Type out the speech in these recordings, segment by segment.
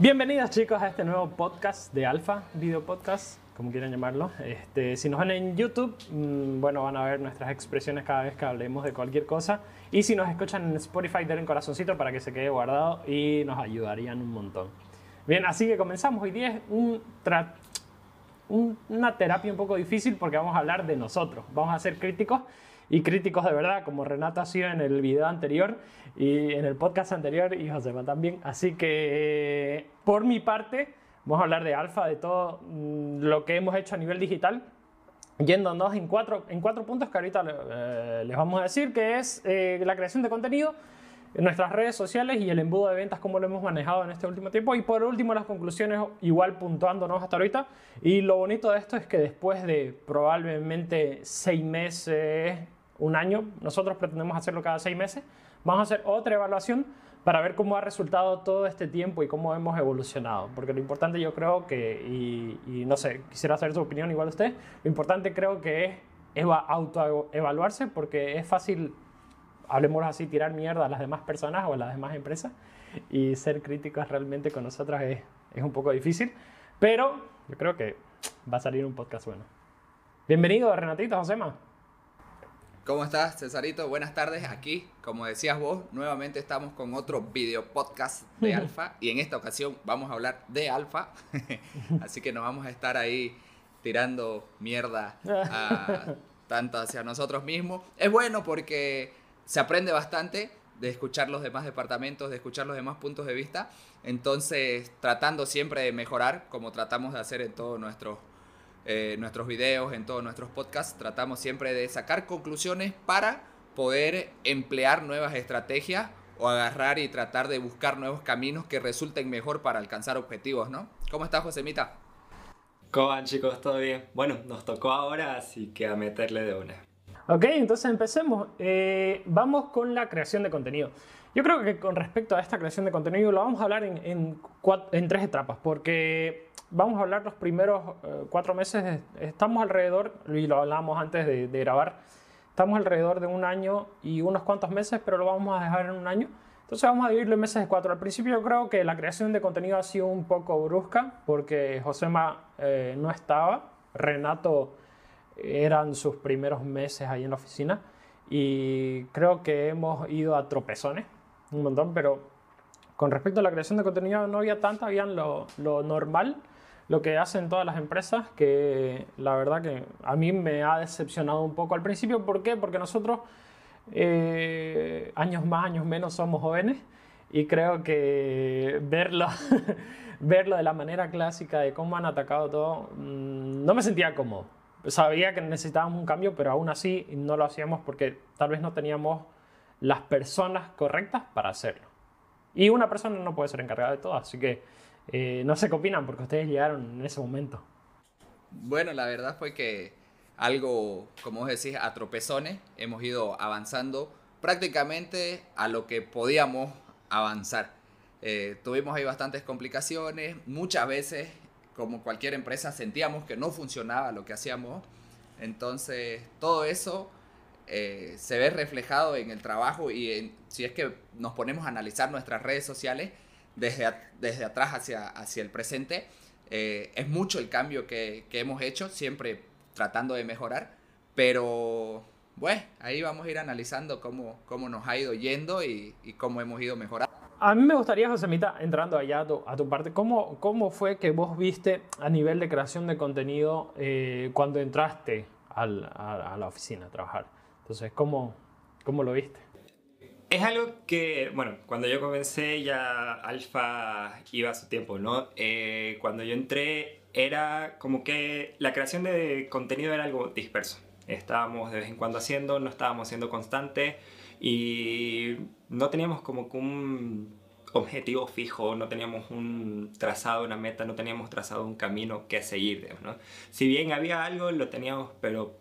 Bienvenidos chicos a este nuevo podcast de Alfa, video podcast, como quieran llamarlo. Este, si nos ven en YouTube, mm, bueno, van a ver nuestras expresiones cada vez que hablemos de cualquier cosa. Y si nos escuchan en Spotify, denle un corazoncito para que se quede guardado y nos ayudarían un montón. Bien, así que comenzamos. Hoy día es un una terapia un poco difícil porque vamos a hablar de nosotros. Vamos a ser críticos y críticos de verdad, como Renato ha sido en el video anterior y en el podcast anterior y Josema también. Así que por mi parte, vamos a hablar de Alfa, de todo mm, lo que hemos hecho a nivel digital, yéndonos en cuatro, en cuatro puntos que ahorita eh, les vamos a decir, que es eh, la creación de contenido, en nuestras redes sociales y el embudo de ventas, cómo lo hemos manejado en este último tiempo. Y por último, las conclusiones, igual puntuándonos hasta ahorita. Y lo bonito de esto es que después de probablemente seis meses, un año, nosotros pretendemos hacerlo cada seis meses, vamos a hacer otra evaluación para ver cómo ha resultado todo este tiempo y cómo hemos evolucionado. Porque lo importante yo creo que, y, no sé, quisiera saber su opinión igual usted, lo importante creo que es autoevaluarse porque es fácil hablemos así, tirar mierda a las demás personas o a las demás empresas y ser críticos realmente con nosotras es, es un poco difícil, pero yo creo que va a salir un podcast bueno. Bienvenido, Renatito, Josema. ¿Cómo estás, Cesarito? Buenas tardes. Aquí, como decías vos, nuevamente estamos con otro video podcast de Alfa y en esta ocasión vamos a hablar de Alfa. Así que nos vamos a estar ahí tirando mierda tanto hacia nosotros mismos. Es bueno porque se aprende bastante de escuchar los demás departamentos, de escuchar los demás puntos de vista. Entonces, tratando siempre de mejorar, como tratamos de hacer en todos nuestros, eh, nuestros videos, en todos nuestros podcasts, tratamos siempre de sacar conclusiones para poder emplear nuevas estrategias o agarrar y tratar de buscar nuevos caminos que resulten mejor para alcanzar objetivos, ¿no? ¿Cómo estás, Josemita? ¿Cómo van, chicos? ¿Todo bien? Bueno, nos tocó ahora, así que a meterle de una. Ok, entonces empecemos. Eh, vamos con la creación de contenido. Yo creo que con respecto a esta creación de contenido lo vamos a hablar en, en, tres etapas, porque vamos a hablar los primeros eh, cuatro meses, estamos alrededor, y lo hablábamos antes de, grabar, estamos alrededor de un año y unos cuantos meses, pero lo vamos a dejar en un año. Entonces vamos a dividirlo en meses de cuatro. Al principio yo creo que la creación de contenido ha sido un poco brusca, porque Josema eh, no estaba, Renato eran sus primeros meses ahí en la oficina y creo que hemos ido a tropezones un montón, pero con respecto a la creación de contenido no había tanta, habían lo, lo normal, lo que hacen todas las empresas, que la verdad que a mí me ha decepcionado un poco al principio. ¿Por qué? Porque nosotros, eh, años más, años menos, somos jóvenes y creo que verlo, verlo de la manera clásica de cómo han atacado todo, mm, no me sentía cómodo sabía que necesitábamos un cambio, pero aún así no lo hacíamos porque tal vez no teníamos las personas correctas para hacerlo. Y una persona no puede ser encargada de todo, así que eh, no sé qué opinan porque ustedes llegaron en ese momento. Bueno, la verdad fue que algo, como vos decís, a tropezones, hemos ido avanzando prácticamente a lo que podíamos avanzar. Eh, tuvimos ahí bastantes complicaciones, muchas veces como cualquier empresa, sentíamos que no funcionaba lo que hacíamos. Entonces, todo eso eh, se ve reflejado en el trabajo y si es que nos ponemos a analizar nuestras redes sociales desde, desde atrás hacia, hacia el presente, eh, es mucho el cambio que, que, hemos hecho, siempre tratando de mejorar, pero bueno, ahí vamos a ir analizando cómo, cómo nos ha ido yendo y, y cómo hemos ido mejorando. A mí me gustaría, Josemita, entrando allá a tu, a tu parte, ¿cómo, ¿cómo, fue que vos viste a nivel de creación de contenido eh, cuando entraste al, a, la oficina a trabajar? Entonces, ¿cómo, ¿cómo lo viste? Es algo que, bueno, cuando yo comencé ya Alfa iba a su tiempo, ¿no? Eh, cuando yo entré era como que la creación de contenido era algo disperso. Estábamos de vez en cuando haciendo, no estábamos siendo constantes y no teníamos como un objetivo fijo, no teníamos un trazado, una meta, no teníamos trazado un camino que seguir, ¿no? Si bien había algo, lo teníamos, pero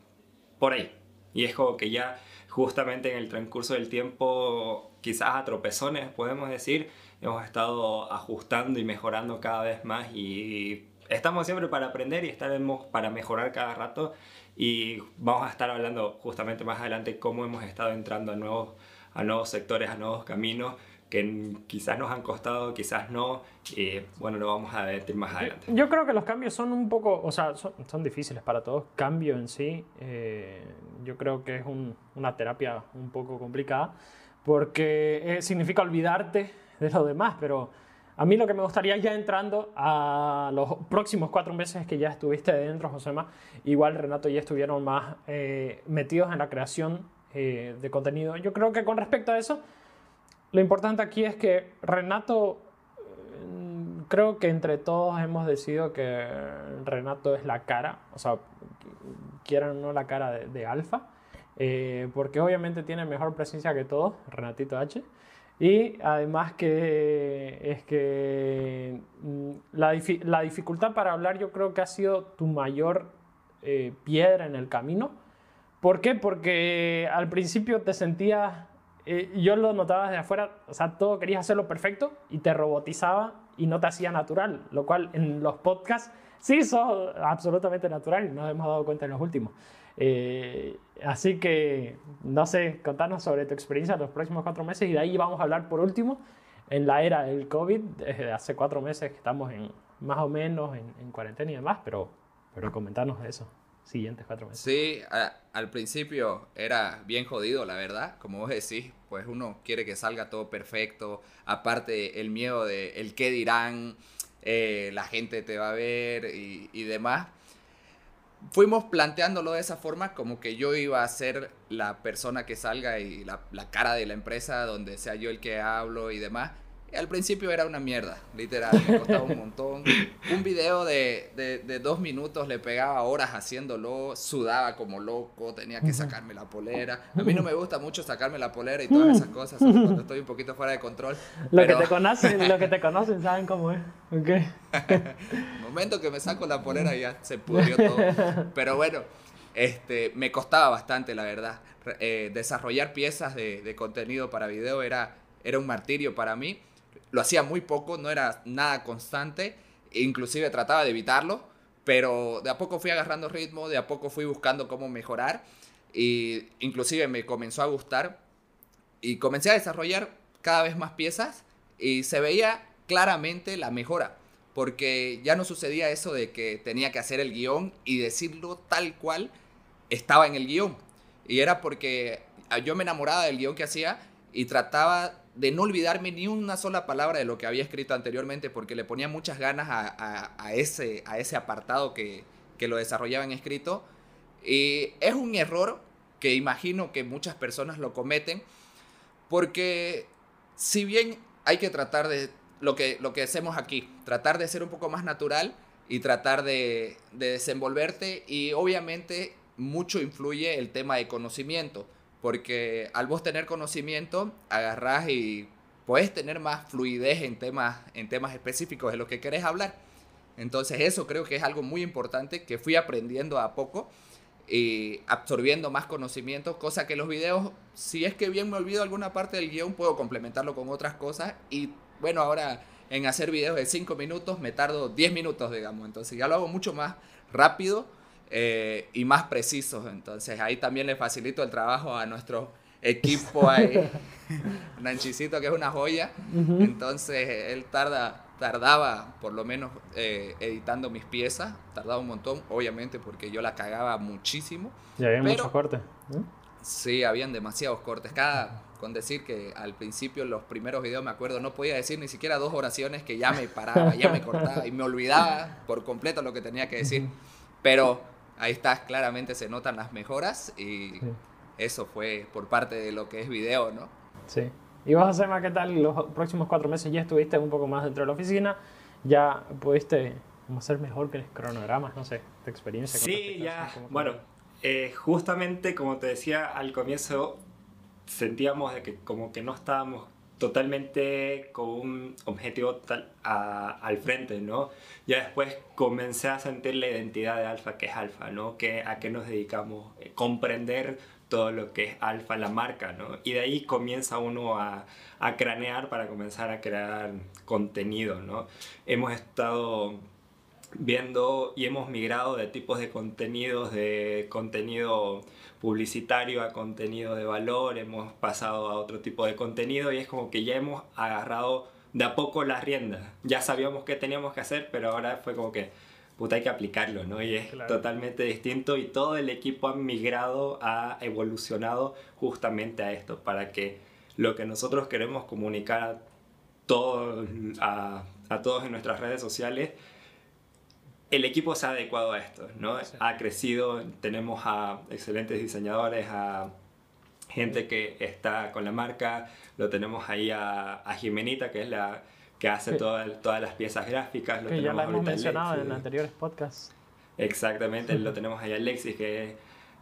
por ahí. Y es como que ya justamente en el transcurso del tiempo, quizás a tropezones, podemos decir, hemos estado ajustando y mejorando cada vez más y estamos siempre para aprender y estaremos para mejorar cada rato y vamos a estar hablando justamente más adelante cómo hemos estado entrando a nuevos, a nuevos sectores, a nuevos caminos, que quizás nos han costado, quizás no, y bueno, lo vamos a ver más adelante. Yo creo que los cambios son un poco, o sea, son, difíciles para todos. Cambio en sí, eh, yo creo que es una terapia un poco complicada, porque eh, significa olvidarte de lo demás, pero a mí lo que me gustaría ya entrando a los próximos cuatro meses que ya estuviste dentro, Josema, igual Renato ya estuvieron más eh, metidos en la creación de contenido. Yo creo que con respecto a eso, lo importante aquí es que Renato, mm, creo que entre todos hemos decidido que Renato es la cara, o sea, quieran o no la cara de, Alfa, eh, porque obviamente tiene mejor presencia que todos, Renatito H. Y además que es que mm, la, la, dificultad para hablar yo creo que ha sido tu mayor eh, piedra en el camino. ¿Por qué? Porque al principio te sentías eh, yo lo notaba desde afuera, o sea, todo querías hacerlo perfecto y te robotizaba y no te hacía natural, lo cual en los podcasts sí sos absolutamente natural y nos hemos dado cuenta en los últimos. Eh, así que, no sé, contanos sobre tu experiencia en los próximos cuatro meses y de ahí vamos a hablar por último en la era del COVID, desde hace cuatro meses que estamos en más o menos en, en cuarentena y demás, pero, pero comentarnos de eso siguientes cuatro meses. Sí, al principio era bien jodido, la verdad. Como vos decís, pues uno quiere que salga todo perfecto. Aparte, el miedo de el qué dirán, eh, la gente te va a ver y, demás. Fuimos planteándolo de esa forma, como que yo iba a ser la persona que salga y la, la cara de la empresa, donde sea yo el que hablo y demás. Al principio era una mierda, literal, me costaba un montón. Un video de, de, dos minutos le pegaba horas haciéndolo, sudaba como loco, tenía que sacarme la polera. A mí no me gusta mucho sacarme la polera y todas esas cosas, cuando estoy un poquito fuera de control. Lo, que, te conocen, lo que te conocen saben cómo es. Okay. momento que me saco la polera ya se pudrió todo. Pero bueno, este, me costaba bastante, la verdad. Eh, desarrollar piezas de, de contenido para video era, era un martirio para mí lo hacía muy poco, no era nada constante, inclusive trataba de evitarlo, pero de a poco fui agarrando ritmo, de a poco fui buscando cómo mejorar y inclusive me comenzó a gustar y comencé a desarrollar cada vez más piezas y se veía claramente la mejora, porque ya no sucedía eso de que tenía que hacer el guion y decirlo tal cual estaba en el guion. Y era porque yo me enamoraba del guion que hacía y trataba de no olvidarme ni una sola palabra de lo que había escrito anteriormente porque le ponía muchas ganas a, ese, a ese apartado que, lo desarrollaba en escrito. Y es un error que imagino que muchas personas lo cometen porque si bien hay que tratar de lo que, lo que hacemos aquí, tratar de ser un poco más natural y tratar de, de desenvolverte y obviamente mucho influye el tema de conocimiento porque al vos tener conocimiento, agarrás y puedes tener más fluidez en temas, en temas específicos de lo que querés hablar. Entonces eso creo que es algo muy importante que fui aprendiendo a poco y absorbiendo más conocimiento, cosa que los videos, si es que bien me olvido alguna parte del guion, puedo complementarlo con otras cosas y bueno, ahora en hacer videos de 5 minutos me tardo 10 minutos, digamos, entonces ya lo hago mucho más rápido eh, y más precisos. Entonces ahí también le facilito el trabajo a nuestro equipo ahí, Nanchicito que es una joya. Entonces él tarda, tardaba por lo menos eh, editando mis piezas, tardaba un montón, obviamente porque yo la cagaba muchísimo. Y había muchos cortes. Sí, habían demasiados cortes. Cada, con decir que al principio los primeros videos me acuerdo no podía decir ni siquiera dos oraciones que ya me paraba, ya me cortaba y me olvidaba por completo lo que tenía que decir. Pero ahí está, claramente se notan las mejoras y eso fue por parte de lo que es video, ¿no? Sí. Y vos, Sema, ¿qué tal? Los próximos cuatro meses ya estuviste un poco más dentro de la oficina, ya pudiste hacer mejor que los cronogramas, no sé, tu experiencia. Sí, ya, bueno, eh, justamente como te decía al comienzo, sentíamos de que como que no estábamos totalmente con un objetivo tal, al frente, ¿no? Ya después comencé a sentir la identidad de Alfa, que es Alfa, ¿no? Que, a qué nos dedicamos, eh, comprender todo lo que es Alfa, la marca, ¿no? Y de ahí comienza uno a, a cranear para comenzar a crear contenido, ¿no? Hemos estado viendo y hemos migrado de tipos de contenidos, de contenido publicitario a contenido de valor, hemos pasado a otro tipo de contenido y es como que ya hemos agarrado de a poco las riendas. Ya sabíamos qué teníamos que hacer, pero ahora fue como que, puta, hay que aplicarlo, ¿no? Y es totalmente distinto y todo el equipo ha migrado, ha evolucionado justamente a esto, para que lo que nosotros queremos comunicar a todos, a, a todos en nuestras redes sociales, el equipo se ha adecuado a esto, ¿no? Ha crecido, tenemos a excelentes diseñadores, a gente que está con la marca, lo tenemos ahí a, a Jimenita, que es la que hace todas las piezas gráficas. Lo que ya la hemos mencionado en anteriores podcasts. Exactamente, lo tenemos ahí a Alexis, que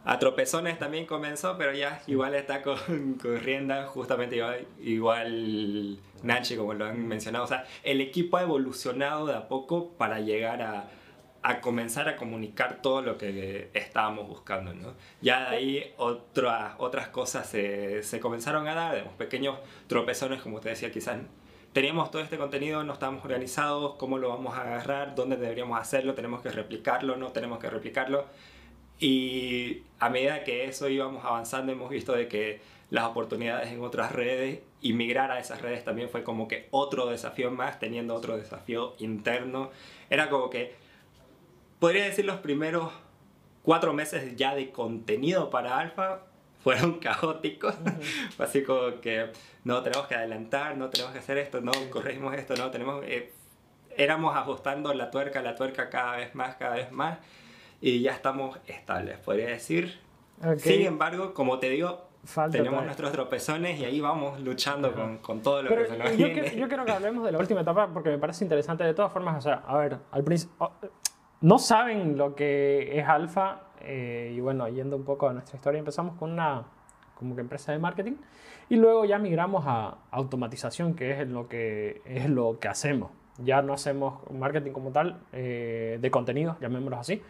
a tropezones también comenzó, pero ya igual está con, con rienda, justamente igual, igual Nachi, como lo han mencionado. O sea, el equipo ha evolucionado de a poco para llegar a, a comenzar a comunicar todo lo que estábamos buscando. ¿no? Ya de ahí otras otras cosas se, se comenzaron a dar, pequeños tropezones, como te decía, quizás teníamos todo este contenido, no estábamos organizados, cómo lo vamos a agarrar, dónde deberíamos hacerlo, tenemos que replicarlo, no tenemos que replicarlo. Y a medida que eso íbamos avanzando, hemos visto de que las oportunidades en otras redes y migrar a esas redes también fue como que otro desafío más, teniendo otro desafío interno. Era como que podría decir los primeros cuatro meses ya de contenido para Alfa fueron caóticos. Así como que no tenemos que adelantar, no tenemos que hacer esto, no corregimos esto, no tenemos. Eh, éramos ajustando la tuerca, la tuerca cada vez más, cada vez más y ya estamos estables, podría decir. Sin embargo, como te digo, tenemos nuestros tropezones y ahí vamos luchando con, con, todo lo que se nos yo viene. yo quiero que hablemos de la última etapa porque me parece interesante de todas formas. O sea, a ver, al principio no saben lo que es alfa eh, y bueno, yendo un poco a nuestra historia, empezamos con una como que empresa de marketing y luego ya migramos a automatización, que es lo que, es lo que hacemos. Ya no hacemos marketing como tal eh, de contenido, llamémoslo así,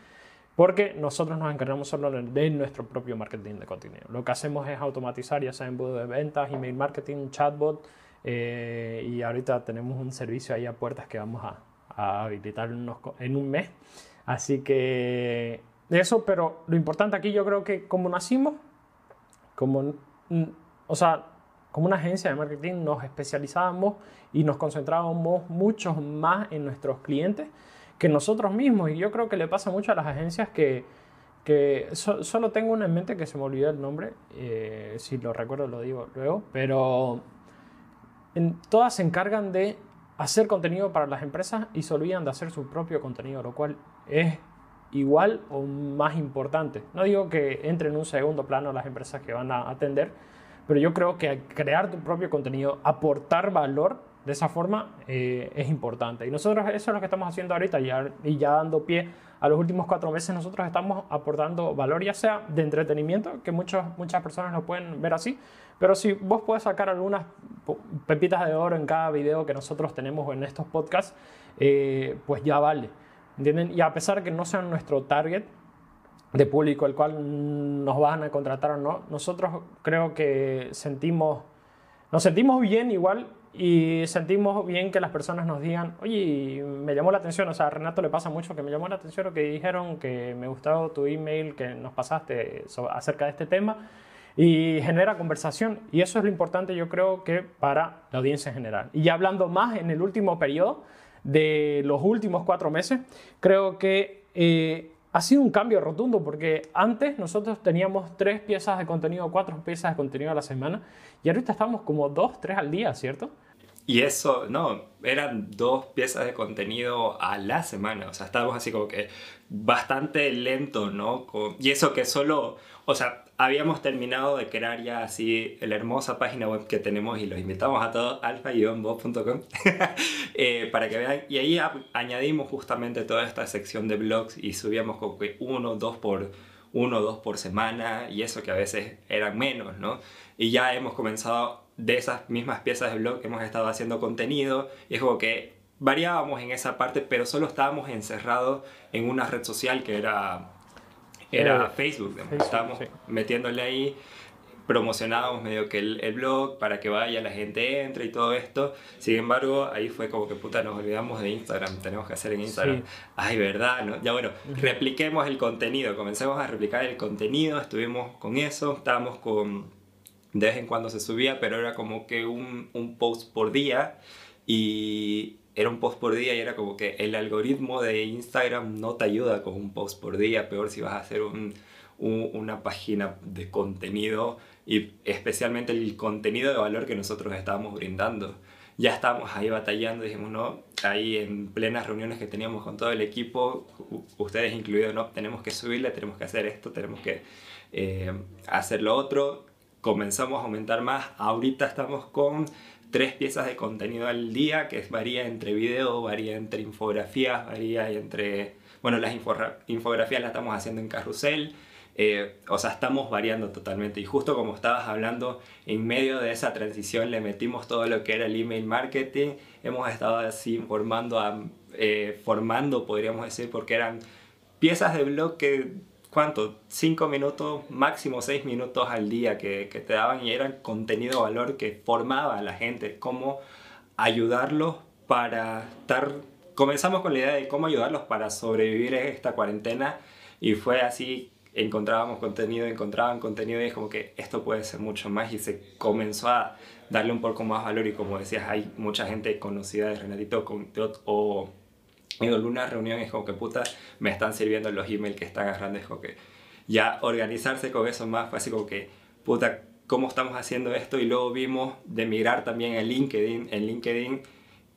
porque nosotros nos encargamos solo de nuestro propio marketing de contenido. Lo que hacemos es automatizar, ya sea embudo de ventas, email marketing, chatbot, eh, y ahorita tenemos un servicio ahí a puertas que vamos a, a habilitar en un mes. Así que eso, pero lo importante aquí yo creo que como nacimos, como, o sea, como una agencia de marketing nos especializábamos y nos concentrábamos mucho más en nuestros clientes que nosotros mismos. Y yo creo que le pasa mucho a las agencias que, que solo tengo una en mente que se me olvidó el nombre, eh, si lo recuerdo lo digo luego, pero en, todas se encargan de hacer contenido para las empresas y se olvidan de hacer su propio contenido, lo cual es igual o más importante. No digo que entre en un segundo plano las empresas que van a atender, pero yo creo que crear tu propio contenido, aportar valor de esa forma eh, es importante. Y nosotros eso es lo que estamos haciendo ahorita ya, y ya dando pie a los últimos cuatro meses nosotros estamos aportando valor, ya sea de entretenimiento, que muchos, muchas personas lo pueden ver así, pero si vos puedes sacar algunas pepitas de oro en cada video que nosotros tenemos en estos podcasts, eh, pues ya vale. ¿Entienden? Y a pesar que no sean nuestro target de público el cual nos van a contratar o no, nosotros creo que sentimos, nos sentimos bien igual y sentimos bien que las personas nos digan, oye, me llamó la atención, o sea, a Renato le pasa mucho que me llamó la atención lo que dijeron, que me gustó tu email que nos pasaste acerca de este tema y genera conversación. Y eso es lo importante, yo creo que para la audiencia en general. Y ya hablando más en el último periodo de los últimos cuatro meses, creo que eh, ha sido un cambio rotundo porque antes nosotros teníamos tres piezas de contenido, cuatro piezas de contenido a la semana y ahorita estamos como dos, tres al día, ¿cierto? Y eso, no, eran dos piezas de contenido a la semana, o sea, estábamos así como que bastante lento, ¿no? Y eso que solo, o sea, habíamos terminado de crear ya así la hermosa página web que tenemos y los invitamos a todos, alfa-bob.com, eh, para que vean. Y ahí añadimos justamente toda esta sección de blogs y subíamos como que uno, dos por uno, dos por semana y eso que a veces eran menos, ¿no? Y ya hemos comenzado de esas mismas piezas de blog, hemos estado haciendo contenido y es como que variábamos en esa parte, pero solo estábamos encerrados en una red social que era era Facebook, estábamos metiéndole ahí promocionábamos medio que el, el, blog para que vaya, la gente entre y todo esto. Sin embargo, ahí fue como que puta, nos olvidamos de Instagram, tenemos que hacer en Instagram. Ay, verdad, ¿no? Ya bueno, repliquemos el contenido, comencemos a replicar el contenido, estuvimos con eso, estábamos con... De vez en cuando se subía, pero era como que un, un post por día y era un post por día y era como que el algoritmo de Instagram no te ayuda con un post por día, peor si vas a hacer un, una página de contenido y especialmente el contenido de valor que nosotros estábamos brindando. Ya estábamos ahí batallando, dijimos, no, ahí en plenas reuniones que teníamos con todo el equipo, ustedes incluidos, no, tenemos que subirle, tenemos que hacer esto, tenemos que eh, hacer lo otro. Comenzamos a aumentar más, ahorita estamos con tres piezas de contenido al día, que varía entre video, varía entre infografías, varía entre... Bueno, las infografías las estamos haciendo en carrusel, eh, o sea, estamos variando totalmente. Y justo como estabas hablando, en medio de esa transición le metimos todo lo que era el email marketing. Hemos estado así formando, eh, formando podríamos decir, porque eran piezas de blog que, ¿cuánto? Cinco minutos, máximo seis minutos al día que, que te daban y eran contenido valor que formaba a la gente, cómo ayudarlos para estar... Comenzamos con la idea de cómo ayudarlos para sobrevivir esta cuarentena y fue así encontrábamos contenido, encontraban contenido y es como que esto puede ser mucho más y se comenzó a darle un poco más valor y como decías, hay mucha gente conocida de Renatito o en alguna reunión es como que puta, me están sirviendo los emails que están agarrando, es como que ya organizarse con eso más fue así como que puta, ¿cómo estamos haciendo esto? Y luego vimos de mirar también en LinkedIn, en LinkedIn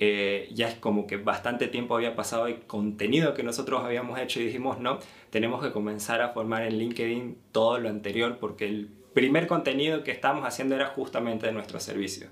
eh, ya es como que bastante tiempo había pasado el contenido que nosotros habíamos hecho y dijimos, no, tenemos que comenzar a formar en LinkedIn todo lo anterior porque el primer contenido que estábamos haciendo era justamente de nuestro servicio.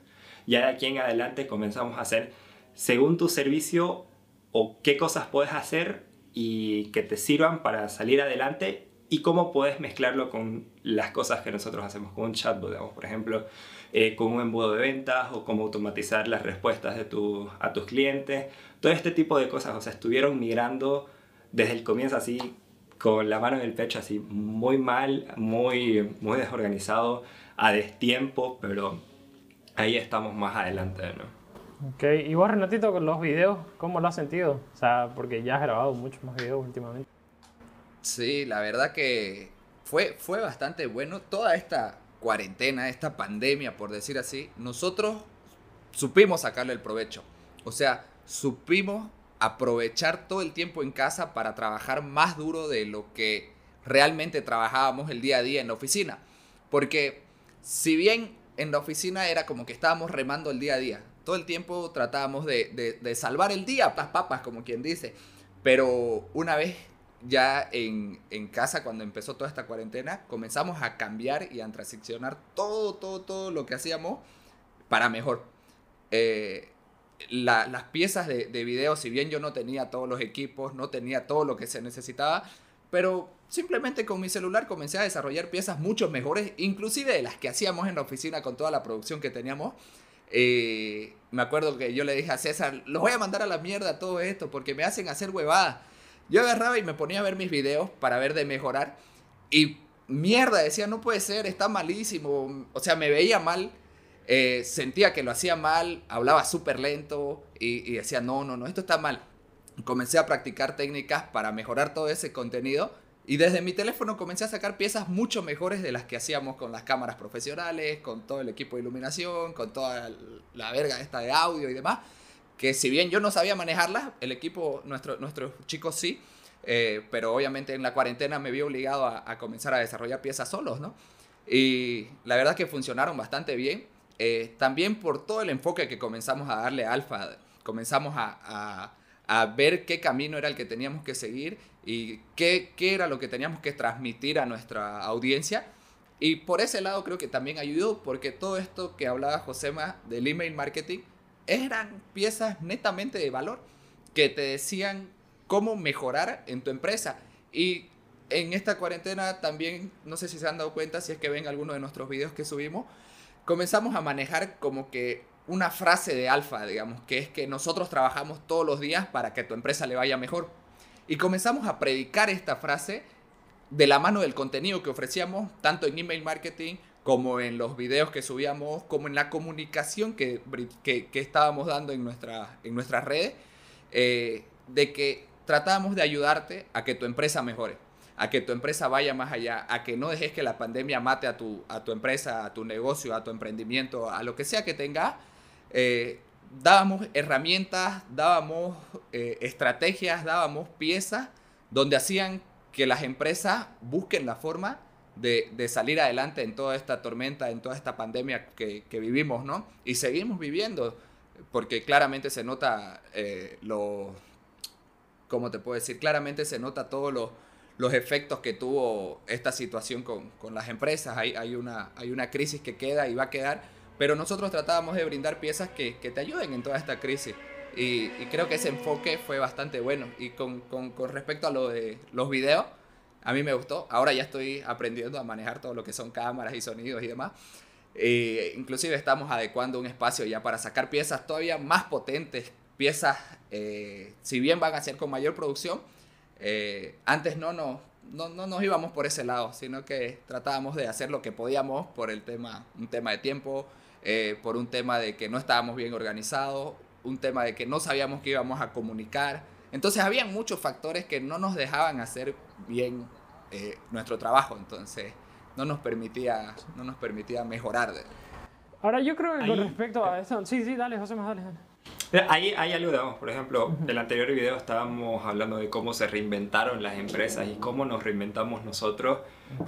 Ya de aquí en adelante comenzamos a hacer según tu servicio o qué cosas puedes hacer y que te sirvan para salir adelante y cómo puedes mezclarlo con las cosas que nosotros hacemos con un chatbot, digamos, por ejemplo, eh, con un embudo de ventas o cómo automatizar las respuestas de tu, a tus clientes. Todo este tipo de cosas, o sea, estuvieron migrando desde el comienzo así, con la mano en el pecho, así, muy mal, muy, muy desorganizado, a destiempo, pero ahí estamos más adelante, ¿no? Ok, y vos Renatito con los videos, ¿cómo lo has sentido? O sea, porque ya has grabado muchos más videos últimamente. Sí, la verdad que fue, fue bastante bueno. Toda esta cuarentena, esta pandemia, por decir así, nosotros supimos sacarle el provecho. O sea, supimos aprovechar todo el tiempo en casa para trabajar más duro de lo que realmente trabajábamos el día a día en la oficina. Porque si bien en la oficina era como que estábamos remando el día a día, todo el tiempo tratábamos de, de salvar el día, las papas, como quien dice. Pero una vez ya en, casa, cuando empezó toda esta cuarentena, comenzamos a cambiar y a transicionar todo, todo, todo lo que hacíamos para mejor. Eh, las piezas de, de, video, si bien yo no tenía todos los equipos, no tenía todo lo que se necesitaba, pero simplemente con mi celular comencé a desarrollar piezas mucho mejores, inclusive de las que hacíamos en la oficina con toda la producción que teníamos. Eh, me acuerdo que yo le dije a César, los voy a mandar a la mierda todo esto porque me hacen hacer huevadas. Yo agarraba y me ponía a ver mis videos para ver de mejorar. Y mierda, decía, no puede ser, está malísimo. O sea, me veía mal. Eh, sentía que lo hacía mal, hablaba súper lento y, decía, no, no, no, esto está mal. Comencé a practicar técnicas para mejorar todo ese contenido y desde mi teléfono comencé a sacar piezas mucho mejores de las que hacíamos con las cámaras profesionales, con todo el equipo de iluminación, con toda la verga esta de audio y demás que si bien yo no sabía manejarlas, el equipo, nuestro, nuestros chicos sí, eh, pero obviamente en la cuarentena me vi obligado a, comenzar a desarrollar piezas solos, ¿no? Y la verdad que funcionaron bastante bien. Eh, también por todo el enfoque que comenzamos a darle a Alfa, comenzamos a, ver qué camino era el que teníamos que seguir y qué, qué era lo que teníamos que transmitir a nuestra audiencia. Y por ese lado creo que también ayudó, porque todo esto que hablaba Josema del email marketing, eran piezas netamente de valor que te decían cómo mejorar en tu empresa. Y en esta cuarentena también, no sé si se han dado cuenta, si es que ven alguno de nuestros videos que subimos, comenzamos a manejar como que una frase de alfa, digamos, que es que nosotros trabajamos todos los días para que tu empresa le vaya mejor. Y comenzamos a predicar esta frase de la mano del contenido que ofrecíamos, tanto en email marketing como en los videos que subíamos, como en la comunicación que, que, estábamos dando en, nuestra, en nuestras redes, eh, de que tratábamos de ayudarte a que tu empresa mejore, a que tu empresa vaya más allá, a que no dejes que la pandemia mate a tu, a tu empresa, a tu negocio, a tu emprendimiento, a lo que sea que tengas. Eh, dábamos herramientas, dábamos eh, estrategias, dábamos piezas donde hacían que las empresas busquen la forma de, salir adelante en toda esta tormenta, en toda esta pandemia que, vivimos, ¿no? Y seguimos viviendo, porque claramente se nota eh, lo, ¿cómo te puedo decir? Claramente se nota todos los, efectos que tuvo esta situación con, las empresas. Hay, una, hay una crisis que queda y va a quedar, pero nosotros tratábamos de brindar piezas que, que te ayuden en toda esta crisis. Y, y, creo que ese enfoque fue bastante bueno. Y con, con, con respecto a lo de los videos, a mí me gustó. Ahora ya estoy aprendiendo a manejar todo lo que son cámaras y sonidos y demás. Eh, inclusive estamos adecuando un espacio ya para sacar piezas todavía más potentes, piezas, eh, si bien van a ser con mayor producción, eh, antes no, no, no, no, nos íbamos por ese lado, sino que tratábamos de hacer lo que podíamos por el tema, un tema de tiempo, por un tema de que no estábamos bien organizados, un tema de que no sabíamos que íbamos a comunicar. Entonces había muchos factores que no nos dejaban hacer bien nuestro trabajo. Entonces no nos permitía, no nos permitía mejorar. Ahora yo creo que con respecto a eso, sí, sí, dale, José, más dale, Ahí hay algo, por ejemplo, en el anterior video estábamos hablando de cómo se reinventaron las empresas y cómo nos reinventamos nosotros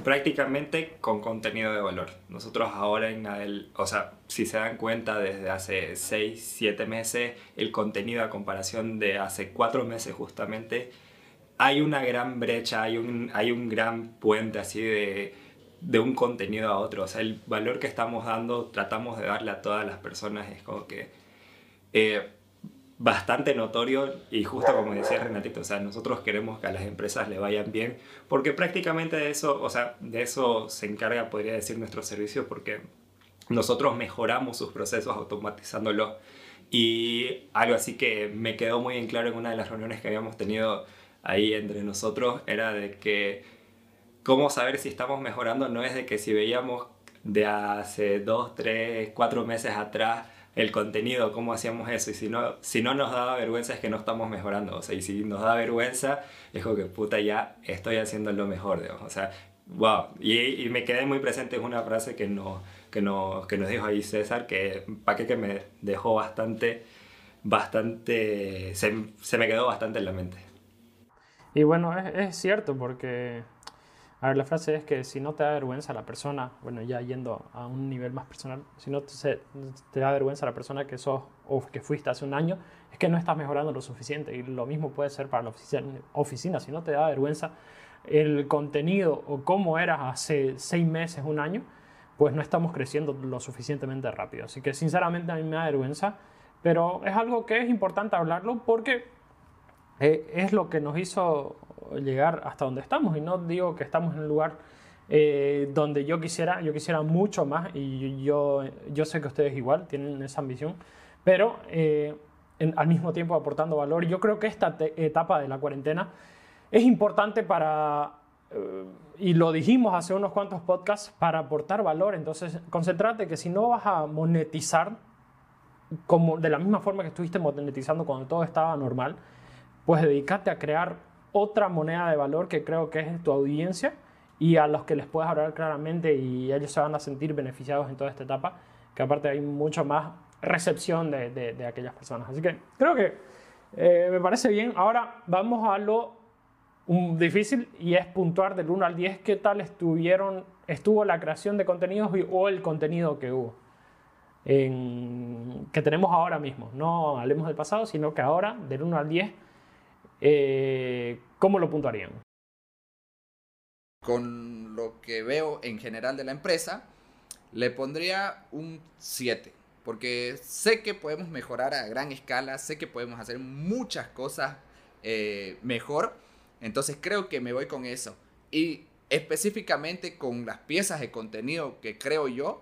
prácticamente con contenido de valor. Nosotros ahora en el, o sea, si se dan cuenta desde hace 6, 7 meses, el contenido a comparación de hace 4 meses justamente, hay una gran brecha, hay un, hay un gran puente así de de un contenido a otro. O sea, el valor que estamos dando, tratamos de darle a todas las personas, es como que eh, bastante notorio y justo como decía Renatito, o sea, nosotros queremos que a las empresas le vayan bien, porque prácticamente de eso, o sea, de eso se encarga, podría decir, nuestro servicio, porque nosotros mejoramos sus procesos automatizándolos. Y algo así que me quedó muy en claro en una de las reuniones que habíamos tenido ahí entre nosotros era de que cómo saber si estamos mejorando no es de que si veíamos de hace dos, tres, cuatro meses atrás el contenido, cómo hacíamos eso, y si no, si no nos daba vergüenza es que no estamos mejorando, o sea, y si nos da vergüenza es como que puta ya estoy haciendo lo mejor, digamos. o sea, wow, y, y, me quedé muy presente en una frase que, no, que, no, que nos dijo ahí César, que para qué que me dejó bastante, bastante, se, se, me quedó bastante en la mente. Y bueno, es, es cierto, porque a ver, la frase es que si no te da vergüenza la persona, bueno, ya yendo a un nivel más personal, si no te, te da vergüenza la persona que sos o que fuiste hace un año, es que no estás mejorando lo suficiente. Y lo mismo puede ser para la oficina. Si no te da vergüenza el contenido o cómo eras hace seis meses, un año, pues no estamos creciendo lo suficientemente rápido. Así que sinceramente a mí me da vergüenza, pero es algo que es importante hablarlo porque eh, es lo que nos hizo llegar hasta donde estamos. Y no digo que estamos en un lugar eh, donde yo quisiera, yo quisiera mucho más y yo, yo sé que ustedes igual tienen esa ambición, pero eh, al mismo tiempo aportando valor. Yo creo que esta etapa de la cuarentena es importante para, eh, y lo dijimos hace unos cuantos podcasts, para aportar valor. Entonces, concéntrate que si no vas a monetizar como de la misma forma que estuviste monetizando cuando todo estaba normal, pues dedícate a crear otra moneda de valor que creo que es tu audiencia y a los que les puedes hablar claramente y ellos se van a sentir beneficiados en toda esta etapa, que aparte hay mucho más recepción de, de, aquellas personas. Así que creo que eh, me parece bien. Ahora vamos a lo difícil y es puntuar del 1 al 10 qué tal estuvieron, estuvo la creación de contenidos o el contenido que hubo. En, que tenemos ahora mismo. No hablemos del pasado, sino que ahora, del 1 al 10, eh, ¿cómo lo puntuarían? Con lo que veo en general de la empresa, le pondría un 7. Porque sé que podemos mejorar a gran escala, sé que podemos hacer muchas cosas eh, mejor. Entonces creo que me voy con eso. Y específicamente con las piezas de contenido que creo yo,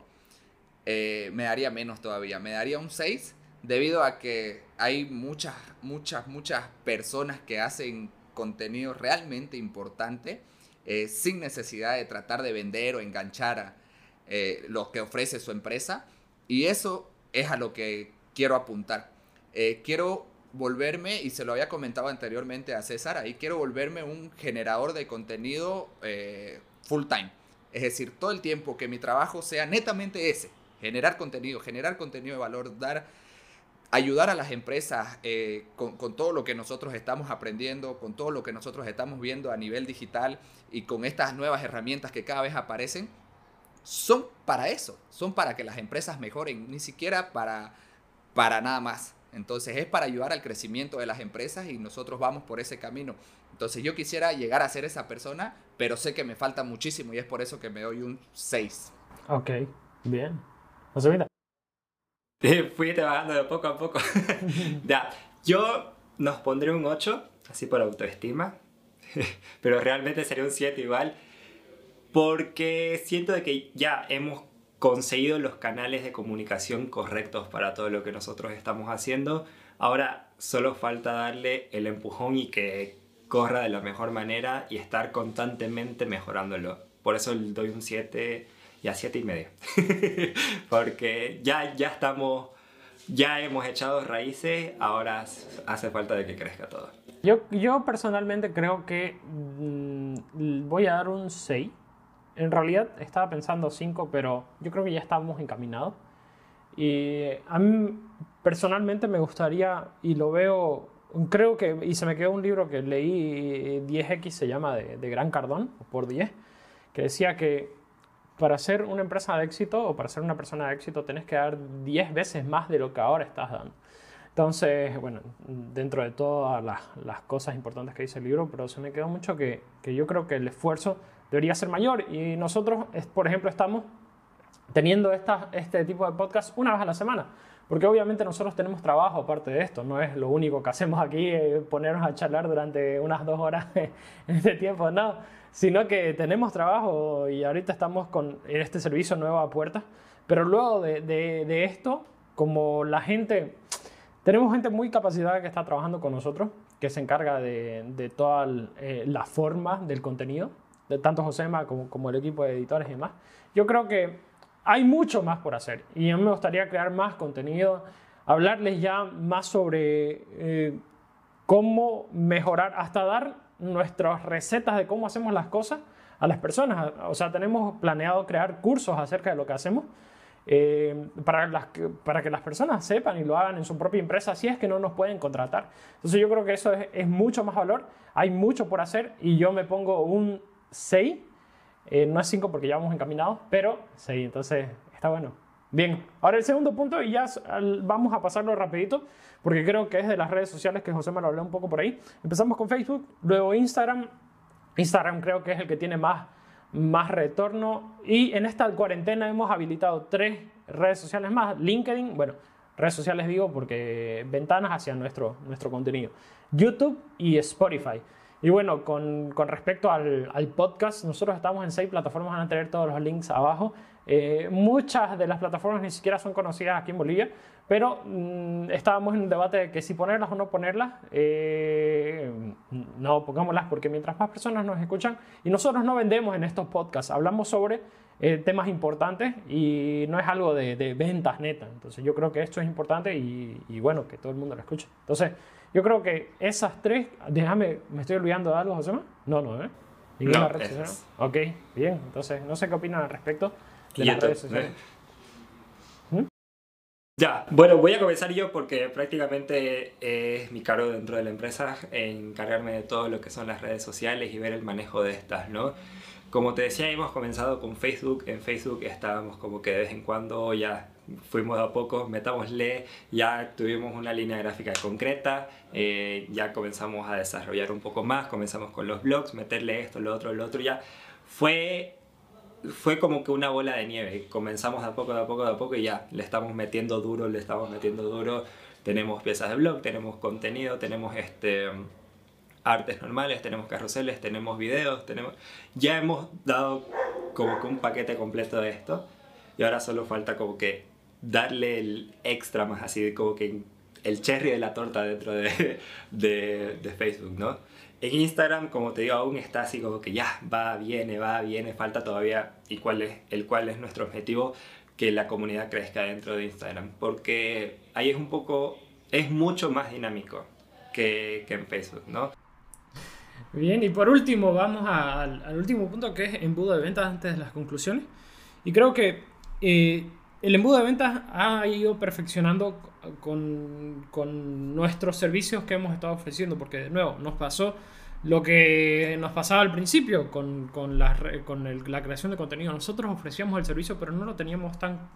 eh, me daría menos todavía. Me daría un 6 debido a que hay muchas, muchas, muchas personas que hacen contenido realmente importante eh, sin necesidad de tratar de vender o enganchar eh, lo que ofrece su empresa. Y eso es a lo que quiero apuntar. Eh, quiero volverme, y se lo había comentado anteriormente a César, ahí quiero volverme un generador de contenido eh, full time. Es decir, todo el tiempo que mi trabajo sea netamente ese, generar contenido, generar contenido de valor, dar, ayudar a las empresas eh, con, todo lo que nosotros estamos aprendiendo, con todo lo que nosotros estamos viendo a nivel digital y con estas nuevas herramientas que cada vez aparecen, son para eso, son para que las empresas mejoren, ni siquiera para, para nada más. Entonces es para ayudar al crecimiento de las empresas y nosotros vamos por ese camino. Entonces yo quisiera llegar a ser esa persona, pero sé que me falta muchísimo y es por eso que me doy un 6. Ok, bien. José mira. Fui trabajando de poco a poco. ya, yo nos pondré un 8, así por autoestima, pero realmente sería un 7 igual, porque siento de que ya hemos conseguido los canales de comunicación correctos para todo lo que nosotros estamos haciendo. Ahora solo falta darle el empujón y que corra de la mejor manera y estar constantemente mejorándolo. Por eso le doy un 7 y a 7 y medio. Porque ya, ya estamos, ya hemos echado raíces, ahora hace falta de que crezca todo. Yo, yo personalmente creo que mmm, voy a dar un 6. En realidad estaba pensando 5, pero yo creo que ya estamos encaminados. Y a mí personalmente me gustaría, y lo veo, creo que, y se me quedó un libro que leí, 10X se llama, de, de Gran Cardón, por 10, que decía que para ser una empresa de éxito o para ser una persona de éxito tenés que dar 10 veces más de lo que ahora estás dando. Entonces, bueno, dentro de todas las, las, cosas importantes que dice el libro, pero se me quedó mucho que, que yo creo que el esfuerzo debería ser mayor y nosotros, por ejemplo, estamos teniendo esta, este tipo de podcast una vez a la semana. Porque obviamente nosotros tenemos trabajo aparte de esto, no es lo único que hacemos aquí, eh, ponernos a charlar durante unas dos horas en este tiempo, no, sino que tenemos trabajo y ahorita estamos con este servicio nuevo a pero luego de, de, de esto, como la gente, tenemos gente muy capacitada que está trabajando con nosotros, que se encarga de, de toda eh, la forma del contenido, de tanto Josema como, como el equipo de editores y demás. Yo creo que hay mucho más por hacer y a mí me gustaría crear más contenido, hablarles ya más sobre eh, cómo mejorar, hasta dar nuestras recetas de cómo hacemos las cosas a las personas. O sea, tenemos planeado crear cursos acerca de lo que hacemos eh, para, las, para que las personas sepan y lo hagan en su propia empresa si es que no nos pueden contratar. Entonces yo creo que eso es, es mucho más valor, hay mucho por hacer y yo me pongo un 6 eh, no es 5 porque ya vamos encaminados, pero 6, entonces está bueno. Bien, ahora el segundo punto y ya vamos a pasarlo rapidito porque creo que es de las redes sociales que José me lo habló un poco por ahí. Empezamos con Facebook, luego Instagram. Instagram creo que es el que tiene más, más retorno y en esta cuarentena hemos habilitado tres redes sociales más. LinkedIn, bueno, redes sociales digo porque ventanas hacia nuestro, nuestro contenido. YouTube y Spotify. Y bueno, con, con respecto al, al, podcast, nosotros estamos en seis plataformas, van a tener todos los links abajo. Eh, muchas de las plataformas ni siquiera son conocidas aquí en Bolivia, pero mmm, estábamos en un debate de que si ponerlas o no ponerlas. Eh, no, pongámoslas porque mientras más personas nos escuchan, y nosotros no vendemos en estos podcasts, hablamos sobre eh, temas importantes y no es algo de, de, ventas neta. Entonces yo creo que esto es importante y, y bueno, que todo el mundo lo escuche. Entonces... Yo creo que esas tres, déjame, ¿me estoy olvidando de algo, José? No, no, ¿eh? No, red social? Ok, bien. Entonces, no sé qué opinan al respecto de las redes sociales. ¿Mm? Ya, bueno, voy a comenzar yo porque prácticamente es mi cargo dentro de la empresa encargarme de todo lo que son las redes sociales y ver el manejo de estas, ¿no? Como te decía, hemos comenzado con Facebook. En Facebook estábamos como que de vez en cuando ya fuimos a poco, metámosle, ya tuvimos una línea gráfica concreta, eh, ya comenzamos a desarrollar un poco más, comenzamos con los blogs, meterle esto, lo otro, lo otro, ya fue, fue como que una bola de nieve, comenzamos de a poco, de a poco, de a poco y ya le estamos metiendo duro, le estamos metiendo duro, tenemos piezas de blog, tenemos contenido, tenemos este artes normales, tenemos carruseles, tenemos videos, tenemos... Ya hemos dado como que un paquete completo de esto y ahora solo falta como que darle el extra más así, como que el cherry de la torta dentro de, de, de Facebook, ¿no? En Instagram, como te digo, aún está así como que ya va, viene, va, viene, falta todavía y cuál es, el cual es nuestro objetivo, que la comunidad crezca dentro de Instagram, porque ahí es un poco, es mucho más dinámico que, que en Facebook, ¿no? Bien, y por último vamos al, último punto que es embudo de ventas antes de las conclusiones. Y creo que eh, el embudo de ventas ha ido perfeccionando con, con, nuestros servicios que hemos estado ofreciendo, porque de nuevo nos pasó lo que nos pasaba al principio con, con, la, con la creación de contenido. Nosotros ofrecíamos el servicio, pero no lo teníamos tan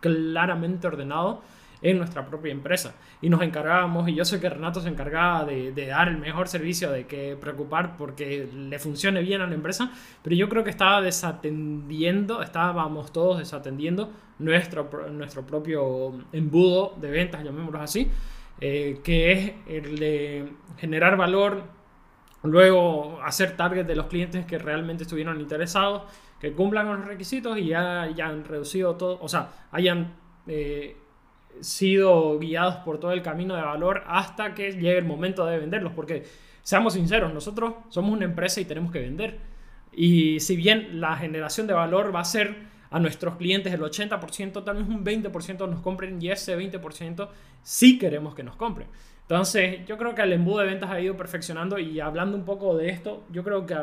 claramente ordenado en nuestra propia empresa. Y nos encargábamos, y yo sé que Renato se encargaba de, de, dar el mejor servicio, de que preocupar porque le funcione bien a la empresa, pero yo creo que estaba desatendiendo, estábamos todos desatendiendo nuestro, nuestro propio embudo de ventas, llamémoslo así, eh, que es el de generar valor, luego hacer target de los clientes que realmente estuvieron interesados, que cumplan con los requisitos y ya hayan reducido todo, o sea, hayan... Eh, sido guiados por todo el camino de valor hasta que llegue el momento de venderlos. Porque, seamos sinceros, nosotros somos una empresa y tenemos que vender. Y si bien la generación de valor va a ser a nuestros clientes el 80%, tal vez un 20% nos compren y ese 20% sí queremos que nos compren. Entonces, yo creo que el embudo de ventas ha ido perfeccionando y hablando un poco de esto, yo creo que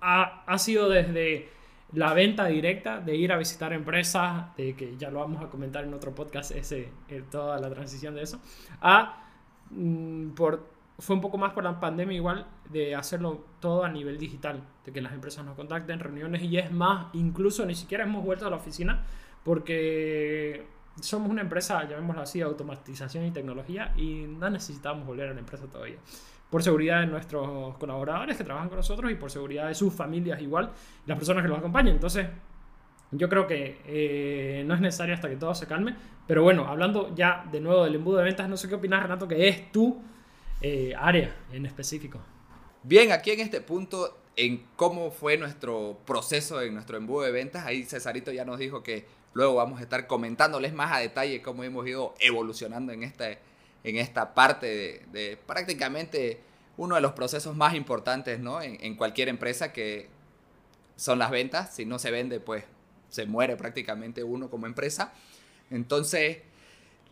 ha, ha sido desde la venta directa, de ir a visitar empresas, de que ya lo vamos a comentar en otro podcast, ese, eh, toda la transición de eso, a, mm, por, fue un poco más por la pandemia igual, de hacerlo todo a nivel digital, de que las empresas nos contacten, reuniones, y es más, incluso ni siquiera hemos vuelto a la oficina, porque somos una empresa, llamémoslo así, automatización y tecnología, y no necesitamos volver a la empresa todavía por seguridad de nuestros colaboradores que trabajan con nosotros y por seguridad de sus familias igual, las personas que los acompañan. Entonces, yo creo que eh, no es necesario hasta que todo se calme. Pero bueno, hablando ya de nuevo del embudo de ventas, no sé qué opinas, Renato, que es tu eh, área en específico. Bien, aquí en este punto, en cómo fue nuestro proceso en nuestro embudo de ventas, ahí Cesarito ya nos dijo que luego vamos a estar comentándoles más a detalle cómo hemos ido evolucionando en este en esta parte de, prácticamente uno de los procesos más importantes ¿no? en, cualquier empresa que son las ventas. Si no se vende, pues se muere prácticamente uno como empresa. Entonces,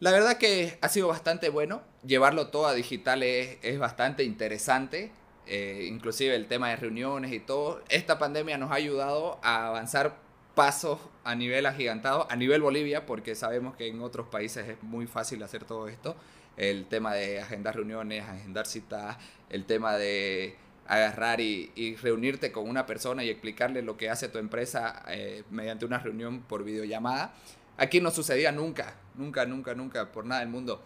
la verdad que ha sido bastante bueno. Llevarlo todo a digital es, es bastante interesante. Eh, inclusive el tema de reuniones y todo. Esta pandemia nos ha ayudado a avanzar pasos a nivel agigantado, a nivel Bolivia, porque sabemos que en otros países es muy fácil hacer todo esto el tema de agendar reuniones, agendar citas, el tema de agarrar y, reunirte con una persona y explicarle lo que hace tu empresa eh, mediante una reunión por videollamada. Aquí no sucedía nunca, nunca, nunca, nunca, por nada del mundo.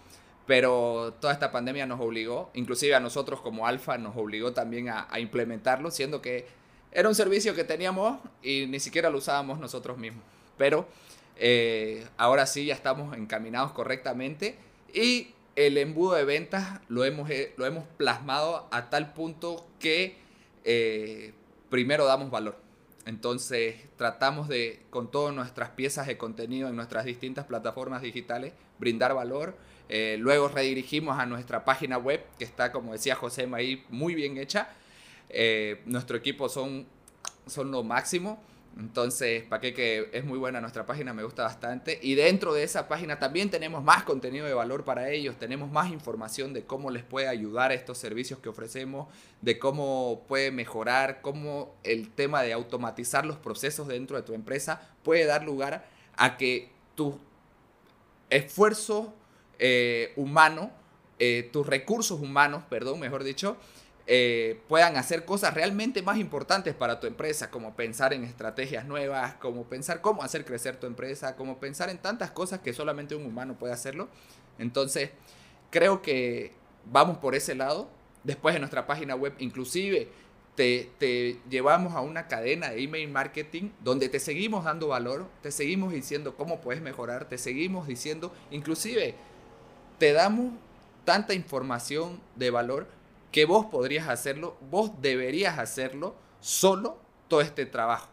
Pero toda esta pandemia nos obligó, inclusive a nosotros como Alfa, nos obligó también a, implementarlo, siendo que era un servicio que teníamos y ni siquiera lo usábamos nosotros mismos. Pero eh, ahora sí ya estamos encaminados correctamente y el embudo de ventas lo hemos, eh, lo hemos plasmado a tal punto que eh, primero damos valor. Entonces tratamos de, con todas nuestras piezas de contenido en nuestras distintas plataformas digitales, brindar valor. Eh, luego redirigimos a nuestra página web, que está, como decía José ahí, muy bien hecha. nuestro equipo son, son lo máximo. Entonces, para que es muy buena nuestra página, me gusta bastante. Y dentro de esa página también tenemos más contenido de valor para ellos, tenemos más información de cómo les puede ayudar estos servicios que ofrecemos, de cómo puede mejorar, cómo el tema de automatizar los procesos dentro de tu empresa puede dar lugar a que tu esfuerzo eh, humano, eh, tus recursos humanos, perdón, mejor dicho, eh, puedan hacer cosas realmente más importantes para tu empresa, como pensar en estrategias nuevas, como pensar cómo hacer crecer tu empresa, como pensar en tantas cosas que solamente un humano puede hacerlo. Entonces, creo que vamos por ese lado. Después en nuestra página web, inclusive, te, te, llevamos a una cadena de email marketing donde te seguimos dando valor, te seguimos diciendo cómo puedes mejorar, te seguimos diciendo, inclusive, te damos tanta información de valor que vos podrías hacerlo, vos deberías hacerlo solo todo este trabajo.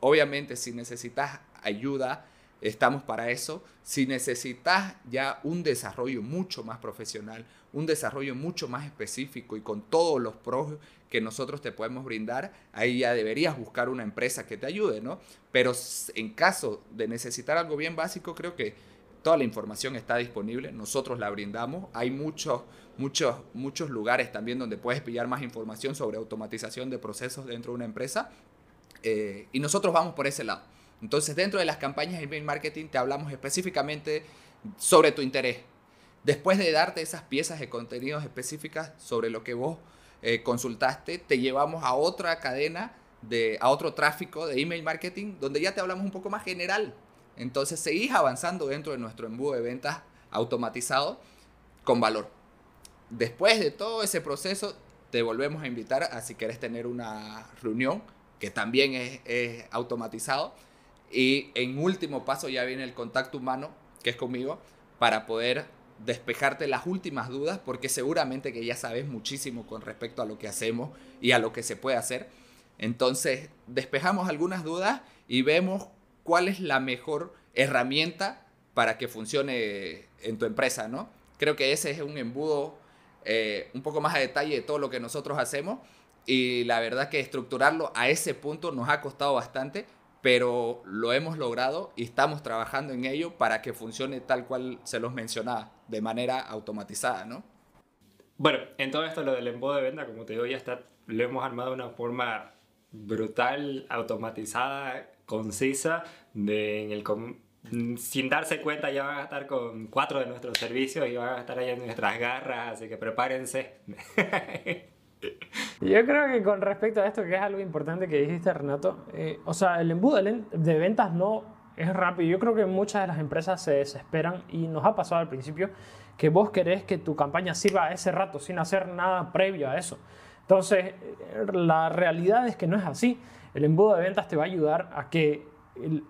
Obviamente si necesitas ayuda estamos para eso. Si necesitas ya un desarrollo mucho más profesional, un desarrollo mucho más específico y con todos los pros que nosotros te podemos brindar, ahí ya deberías buscar una empresa que te ayude, ¿no? Pero en caso de necesitar algo bien básico, creo que toda la información está disponible, nosotros la brindamos, hay muchos, muchos, muchos lugares también donde puedes pillar más información sobre automatización de procesos dentro de una empresa eh, y nosotros vamos por ese lado. Entonces, dentro de las campañas de email marketing te hablamos específicamente sobre tu interés. Después de darte esas piezas de contenidos específicas sobre lo que vos eh, consultaste, te llevamos a otra cadena, de, a otro tráfico de email marketing, donde ya te hablamos un poco más general. Entonces, seguís avanzando dentro de nuestro embudo de ventas automatizado con valor. Después de todo ese proceso, te volvemos a invitar a si quieres tener una reunión, que también es, es automatizado y en último paso ya viene el contacto humano, que es conmigo, para poder despejarte las últimas dudas, porque seguramente que ya sabes muchísimo con respecto a lo que hacemos y a lo que se puede hacer. Entonces, despejamos algunas dudas y vemos cuál es la mejor herramienta para que funcione en tu empresa, ¿no? Creo que ese es un embudo eh, un poco más a detalle de todo lo que nosotros hacemos y la verdad que estructurarlo a ese punto nos ha costado bastante, pero lo hemos logrado y estamos trabajando en ello para que funcione tal cual se los mencionaba, de manera automatizada, ¿no? Bueno, en todo esto lo del embudo de venta, como te digo, ya está, lo hemos armado de una forma brutal, automatizada, concisa, de, en el, sin darse cuenta ya van a estar con cuatro de nuestros servicios y van a estar ahí en nuestras garras, así que prepárense. Yo creo que con respecto a esto, que es algo importante que dijiste, Renato, eh, o sea, el embudo de ventas no es rápido. Yo creo que muchas de las empresas se desesperan y nos ha pasado al principio que vos querés que tu campaña sirva a ese rato sin hacer nada previo a eso. Entonces, la realidad es que no es así. El embudo de ventas te va a ayudar a que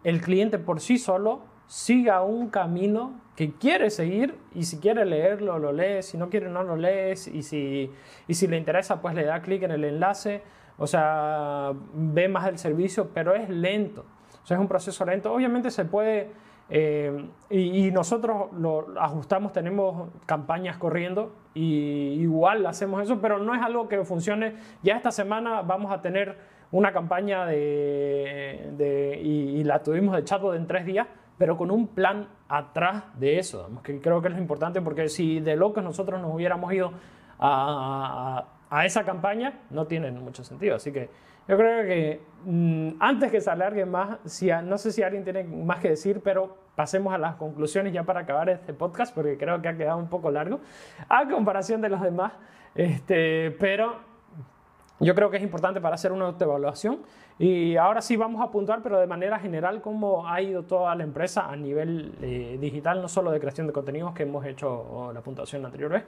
el, cliente por sí solo siga un camino que quiere seguir y si quiere leerlo, lo lee, si no quiere, no lo lees y si, y si le interesa, pues le da clic en el enlace, o sea, ve más el servicio, pero es lento, o sea, es un proceso lento. Obviamente se puede, eh, y, nosotros lo ajustamos, tenemos campañas corriendo y igual hacemos eso, pero no es algo que funcione. Ya esta semana vamos a tener una campaña de, de y, y la tuvimos de chatbot en tres días pero con un plan atrás de eso, que creo que es lo importante, porque si de locos nosotros nos hubiéramos ido a, a, esa campaña, no tiene mucho sentido. Así que yo creo que mm, antes que se alargue más, si, no sé si alguien tiene más que decir, pero pasemos a las conclusiones ya para acabar este podcast, porque creo que ha quedado un poco largo, a comparación de los demás. Este, pero yo creo que es importante para hacer una autoevaluación. Y ahora sí vamos a puntuar, pero de manera general, cómo ha ido toda la empresa a nivel eh, digital, no solo de creación de contenidos, que hemos hecho la puntuación anterior vez,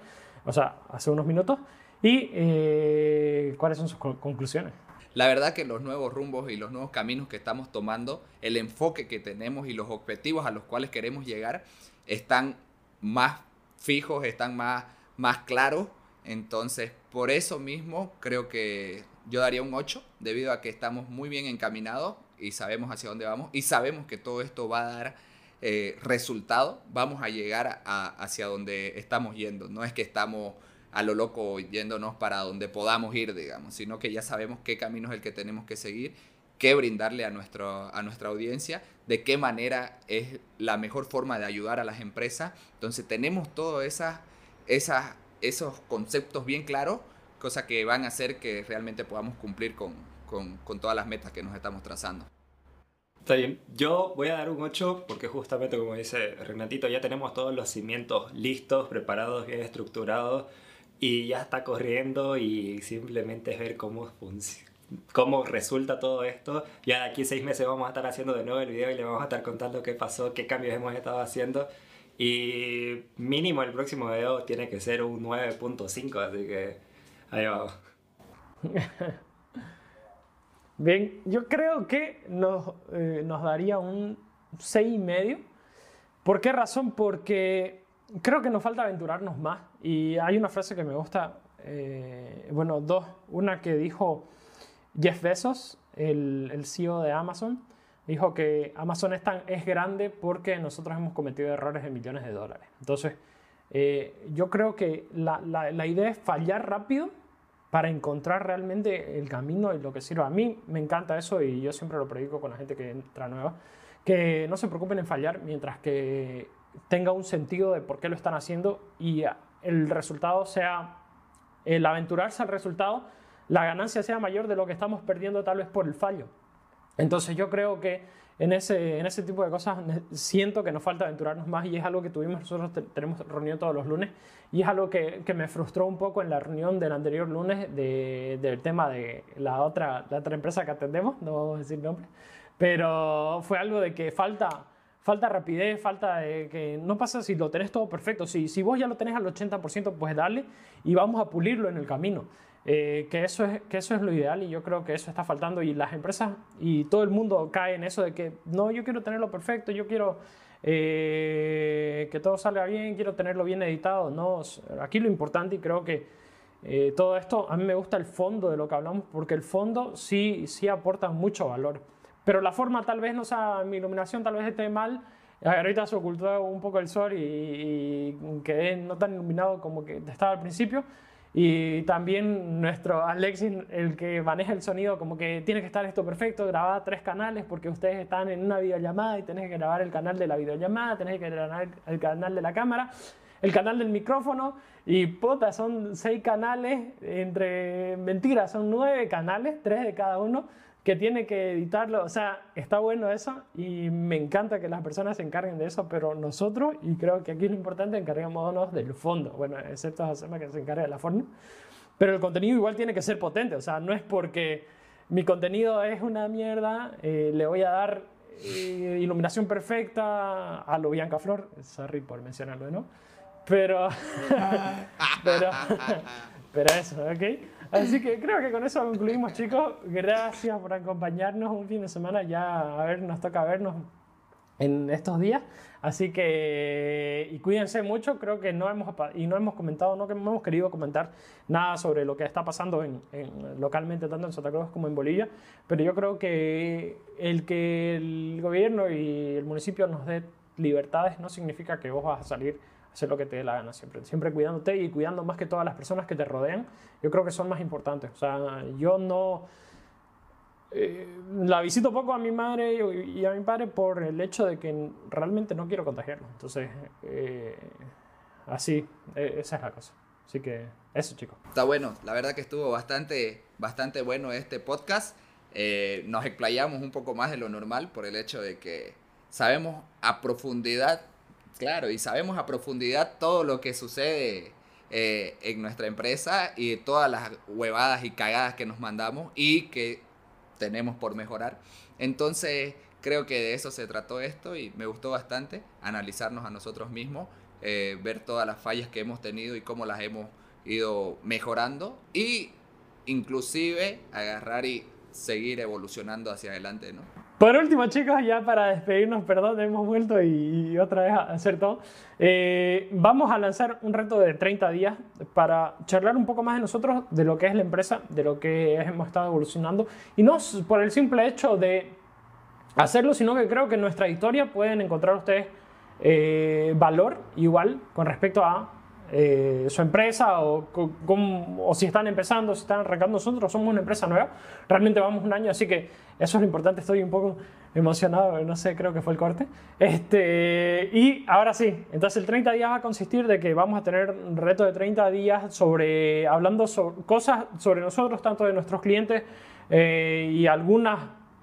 o sea, hace unos minutos, y eh, cuáles son sus conclusiones. La verdad que los nuevos rumbos y los nuevos caminos que estamos tomando, el enfoque que tenemos y los objetivos a los cuales queremos llegar están más fijos, están más, más claros. Entonces, por eso mismo creo que yo daría un 8, debido a que estamos muy bien encaminados y sabemos hacia dónde vamos y sabemos que todo esto va a dar eh, resultado, vamos a llegar hacia donde estamos yendo. No es que estamos a lo loco yéndonos para donde podamos ir, digamos, sino que ya sabemos qué camino es el que tenemos que seguir, qué brindarle a, nuestro, a nuestra audiencia, de qué manera es la mejor forma de ayudar a las empresas. Entonces tenemos todos esas, esas, esos conceptos bien claros cosa que van a hacer que realmente podamos cumplir con, con, todas las metas que nos estamos trazando. Está bien, yo voy a dar un 8 porque justamente como dice Renatito, ya tenemos todos los cimientos listos, preparados, bien estructurados y ya está corriendo y simplemente es ver cómo cómo resulta todo esto. Ya de aquí seis meses vamos a estar haciendo de nuevo el video y le vamos a estar contando qué pasó, qué cambios hemos estado haciendo. Y mínimo el próximo video tiene que ser un 9.5, así que Ahí va. Bien, yo creo que nos, eh, nos daría un 6,5. ¿Por qué razón? Porque creo que nos falta aventurarnos más. Y hay una frase que me gusta, eh, bueno, dos. Una que dijo Jeff Bezos, el, el CEO de Amazon, dijo que Amazon es, tan, es grande porque nosotros hemos cometido errores de millones de dólares. Entonces, eh, yo creo que la, la, la, idea es fallar rápido para encontrar realmente el camino y lo que sirva. A mí me encanta eso y yo siempre lo predico con la gente que entra nueva, que no se preocupen en fallar mientras que tenga un sentido de por qué lo están haciendo y el resultado sea, el aventurarse al resultado, la ganancia sea mayor de lo que estamos perdiendo tal vez por el fallo. Entonces yo creo que en ese, en ese tipo de cosas siento que nos falta aventurarnos más y es algo que tuvimos, nosotros tenemos reunión todos los lunes y es algo que, que, me frustró un poco en la reunión del anterior lunes de, del tema de la otra, la otra empresa que atendemos, no vamos a decir nombre, pero fue algo de que falta, falta rapidez, falta de que no pasa si lo tenés todo perfecto, si, si vos ya lo tenés al 80%, pues dale y vamos a pulirlo en el camino. Eh, que, eso es, que eso es lo ideal y yo creo que eso está faltando y las empresas y todo el mundo cae en eso de que no, yo quiero tenerlo perfecto, yo quiero eh, que todo salga bien, quiero tenerlo bien editado. No, aquí lo importante y creo que eh, todo esto, a mí me gusta el fondo de lo que hablamos porque el fondo sí, sí aporta mucho valor. Pero la forma tal vez no sea, mi iluminación tal vez esté mal. Ahorita se ocultó un poco el sol y, y quedé no tan iluminado como que estaba al principio. Y también nuestro Alexis, el que maneja el sonido, como que tiene que estar esto perfecto, grabar tres canales porque ustedes están en una videollamada y tenés que grabar el canal de la videollamada, tenés que grabar el canal de la cámara, el canal del micrófono y puta, son seis canales, entre mentiras, son nueve canales, tres de cada uno que tiene que editarlo. O sea, está bueno eso y me encanta que las personas se encarguen de eso, pero nosotros, y creo que aquí lo importante, encarguémonos del fondo. Bueno, excepto a Josema que se encarga de la forma. Pero el contenido igual tiene que ser potente. O sea, no es porque mi contenido es una mierda, eh, le voy a dar eh, iluminación perfecta a lo Bianca Flor. Sorry por mencionarlo, ¿no? Pero, pero, pero eso, ¿ok? Así que creo que con eso concluimos, chicos. Gracias por acompañarnos un fin de semana. Ya, a ver, nos toca vernos en estos días. Así que, y cuídense mucho, creo que no hemos, y no hemos comentado, no, hemos querido comentar nada sobre lo que está pasando en, localmente, tanto en Santa Cruz como en Bolivia, pero yo creo que el que el gobierno y el municipio nos dé libertades no significa que vos vas a salir hacer lo que te dé la gana siempre. Siempre cuidándote y cuidando más que todas las personas que te rodean. Yo creo que son más importantes. O sea, yo no... Eh, la visito poco a mi madre y a mi padre por el hecho de que realmente no quiero contagiarlo. Entonces, eh, así, e, esa es la cosa. Así que eso, chicos. Está bueno, la verdad que estuvo bastante, bastante bueno este podcast. Eh, nos explayamos un poco más de lo normal por el hecho de que sabemos a profundidad Claro, y sabemos a profundidad todo lo que sucede eh, en nuestra empresa y todas las huevadas y cagadas que nos mandamos y que tenemos por mejorar. Entonces, creo que de eso se trató esto y me gustó bastante analizarnos a nosotros mismos, eh, ver todas las fallas que hemos tenido y cómo las hemos ido mejorando y inclusive agarrar y seguir evolucionando hacia adelante, ¿no? Por último, chicos, ya para despedirnos, perdón, hemos vuelto y, otra vez a hacer todo. Eh, vamos a lanzar un reto de 30 días para charlar un poco más de nosotros, de lo que es la empresa, de lo que hemos estado evolucionando. Y no por el simple hecho de hacerlo, sino que creo que en nuestra historia pueden encontrar ustedes eh, valor igual con respecto a eh, su empresa o, o, si están empezando, si están arrancando. Nosotros somos una empresa nueva, realmente vamos un año, así que eso es lo importante. Estoy un poco emocionado, no sé, creo que fue el corte. Este, y ahora sí, entonces el 30 días va a consistir de que vamos a tener un reto de 30 días sobre, hablando sobre cosas sobre nosotros, tanto de nuestros clientes eh, y algunas,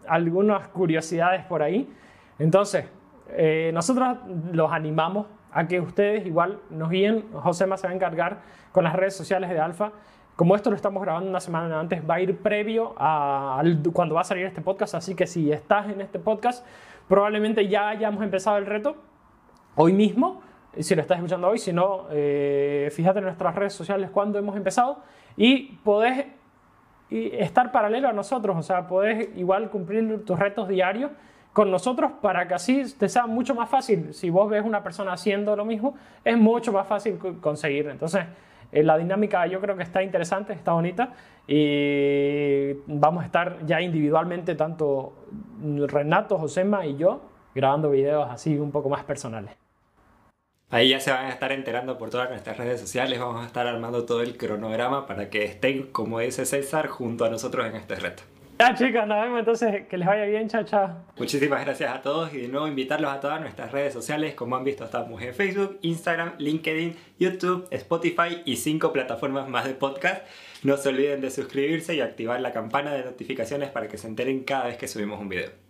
algunas curiosidades por ahí. Entonces, eh, nosotros los animamos a que ustedes igual nos guíen. Josema se va a encargar con las redes sociales de Alfa. Como esto lo estamos grabando una semana antes, va a ir previo a, cuando va a salir este podcast. Así que si estás en este podcast, probablemente ya hayamos empezado el reto hoy mismo. Si lo estás escuchando hoy, si no, eh, fíjate en nuestras redes sociales cuando hemos empezado y podés estar paralelo a nosotros. O sea, podés igual cumplir tus retos diarios con nosotros para que así te sea mucho más fácil. Si vos ves una persona haciendo lo mismo, es mucho más fácil conseguir. Entonces, Eh, la dinámica yo creo que está interesante, está bonita y vamos a estar ya individualmente, tanto Renato, Josema y yo, grabando videos así un poco más personales. Ahí ya se van a estar enterando por todas nuestras redes sociales, vamos a estar armando todo el cronograma para que estén, como dice César, junto a nosotros en este reto. Ya chicos, nos vemos entonces, que les vaya bien, chao, chao. Muchísimas gracias a todos y de nuevo invitarlos a todas nuestras redes sociales. Como han visto, estamos en Facebook, Instagram, LinkedIn, YouTube, Spotify y cinco plataformas más de podcast. No se olviden de suscribirse y activar la campana de notificaciones para que se enteren cada vez que subimos un video.